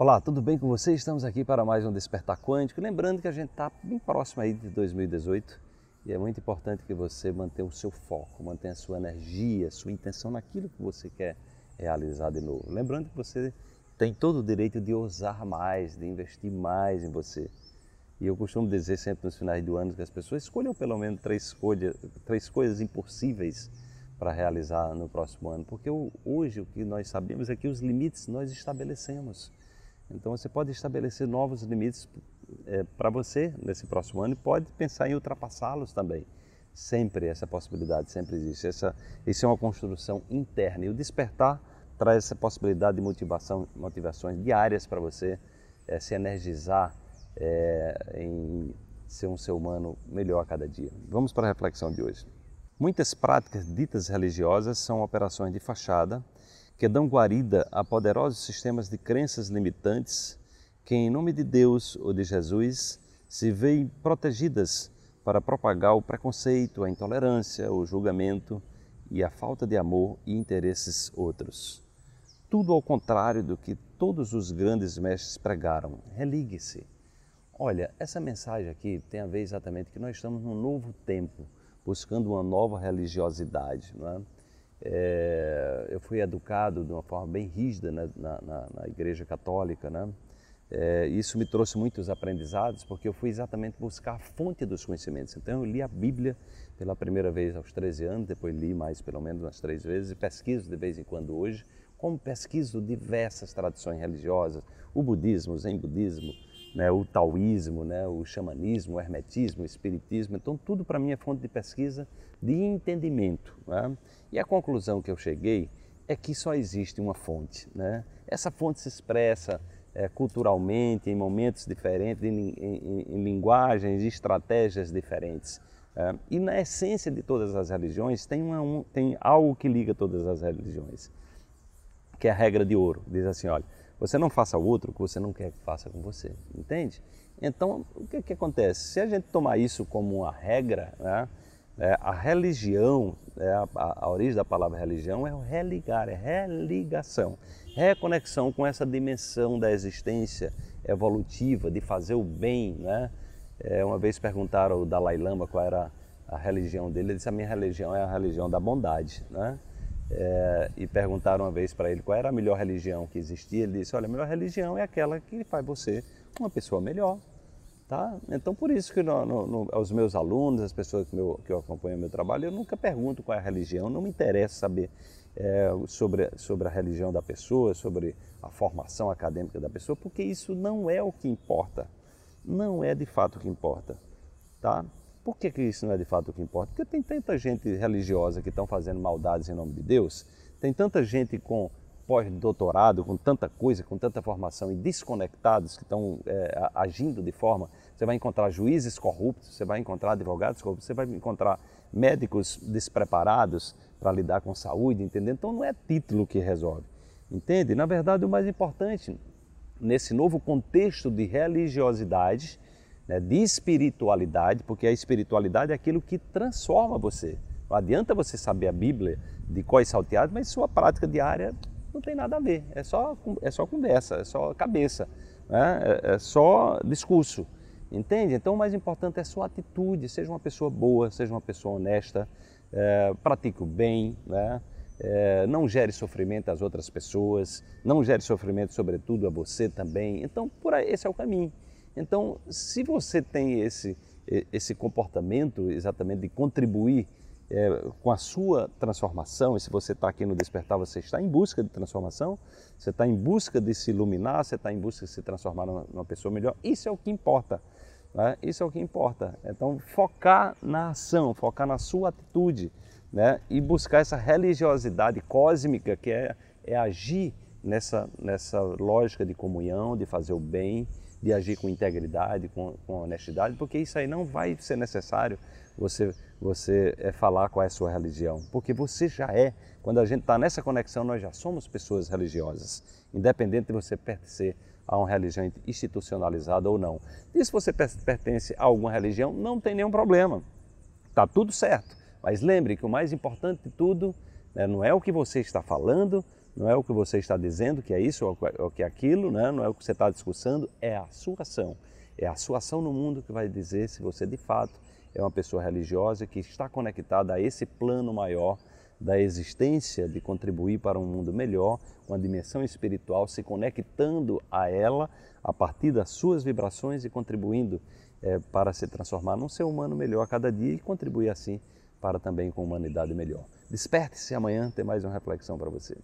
Olá, tudo bem com você? Estamos aqui para mais um Despertar Quântico. Lembrando que a gente está bem próximo aí de 2018 e é muito importante que você mantenha o seu foco, mantenha a sua energia, a sua intenção naquilo que você quer realizar de novo. Lembrando que você tem todo o direito de ousar mais, de investir mais em você. E eu costumo dizer sempre nos finais do ano que as pessoas escolham pelo menos três, escolha, três coisas impossíveis para realizar no próximo ano, porque hoje o que nós sabemos é que os limites nós estabelecemos. Então você pode estabelecer novos limites é, para você nesse próximo ano e pode pensar em ultrapassá-los também. Sempre essa possibilidade, sempre existe. Essa, isso é uma construção interna e o despertar traz essa possibilidade de motivação, motivações diárias para você é, se energizar é, em ser um ser humano melhor a cada dia. Vamos para a reflexão de hoje. Muitas práticas ditas religiosas são operações de fachada que dão guarida a poderosos sistemas de crenças limitantes que, em nome de Deus ou de Jesus, se veem protegidas para propagar o preconceito, a intolerância, o julgamento e a falta de amor e interesses outros. Tudo ao contrário do que todos os grandes mestres pregaram. Religue-se. Olha, essa mensagem aqui tem a ver exatamente que nós estamos num novo tempo, buscando uma nova religiosidade. Não é? É, eu fui educado de uma forma bem rígida na, na, na, igreja católica, né? É, isso me trouxe muitos aprendizados porque eu fui exatamente buscar a fonte dos conhecimentos. Então eu li a Bíblia pela primeira vez aos 13 anos, depois li mais pelo menos umas três vezes e pesquiso de vez em quando hoje, como pesquiso diversas tradições religiosas, o budismo, o zen budismo, né, o taoísmo, né, o xamanismo, o hermetismo, o espiritismo. Então, tudo para mim é fonte de pesquisa, de entendimento. Né? E a conclusão que eu cheguei é que só existe uma fonte. Né? Essa fonte se expressa é, culturalmente, em momentos diferentes, em, em, em linguagens e estratégias diferentes. É, e na essência de todas as religiões tem, uma, um, tem algo que liga todas as religiões, que é a regra de ouro. Diz assim, olha, você não faça ao outro o que você não quer que faça com você, entende? Então, o que, que acontece? Se a gente tomar isso como uma regra, né, é, a religião, é, a, a, origem da palavra religião é o religar, é religação, reconexão com essa dimensão da existência evolutiva, de fazer o bem. Né? É, uma vez perguntaram ao Dalai Lama qual era a religião dele, ele disse: A minha religião é a religião da bondade. Né? É, e perguntaram uma vez para ele qual era a melhor religião que existia. Ele disse: Olha, a melhor religião é aquela que faz você uma pessoa melhor. Tá? Então, por isso que no, no, no, aos meus alunos, as pessoas que, meu, que acompanham o meu trabalho, eu nunca pergunto qual é a religião, não me interessa saber é, sobre, sobre a religião da pessoa, sobre a formação acadêmica da pessoa, porque isso não é o que importa. Não é de fato o que importa. Tá? Por que, que isso não é de fato o que importa? Porque tem tanta gente religiosa que estão fazendo maldades em nome de Deus, tem tanta gente com pós-doutorado, com tanta coisa, com tanta formação e desconectados que estão é, agindo de forma. Você vai encontrar juízes corruptos, você vai encontrar advogados corruptos, você vai encontrar médicos despreparados para lidar com saúde, entendeu? Então não é título que resolve, entende? Na verdade, o mais importante nesse novo contexto de religiosidade né, de espiritualidade, porque a espiritualidade é aquilo que transforma você. Não adianta você saber a Bíblia de cós salteados, mas sua prática diária não tem nada a ver. É só, é só conversa, é só cabeça, né? é, é só discurso. Entende? Então o mais importante é a sua atitude. Seja uma pessoa boa, seja uma pessoa honesta, é, pratique o bem, né? É, não gere sofrimento às outras pessoas, não gere sofrimento, sobretudo, a você também. Então, por aí, esse é o caminho. Então, se você tem esse, esse comportamento exatamente de contribuir é, com a sua transformação, e se você está aqui no Despertar, você está em busca de transformação, você está em busca de se iluminar, você está em busca de se transformar numa, numa pessoa melhor, isso é o que importa. Né? Isso é o que importa. Então, focar na ação, focar na sua atitude né? e buscar essa religiosidade cósmica que é, é agir nessa, nessa lógica de comunhão, de fazer o bem, de agir com integridade, com, com honestidade, porque isso aí não vai ser necessário você, você é, falar qual é a sua religião, porque você já é. Quando a gente está nessa conexão, nós já somos pessoas religiosas, independente de você pertencer a uma religião institucionalizada ou não. E se você pertence a alguma religião, não tem nenhum problema, está tudo certo. Mas lembre que o mais importante de tudo né, não é o que você está falando, não é o que você está dizendo que é isso ou que é aquilo, né? não é o que você está discussando, é a sua ação. É a sua ação no mundo que vai dizer se você de fato é uma pessoa religiosa que está conectada a esse plano maior da existência de contribuir para um mundo melhor, uma dimensão espiritual, se conectando a ela a partir das suas vibrações e contribuindo é, para se transformar num ser humano melhor a cada dia e contribuir assim para também com uma humanidade melhor. Desperte-se amanhã, tem mais uma reflexão para você.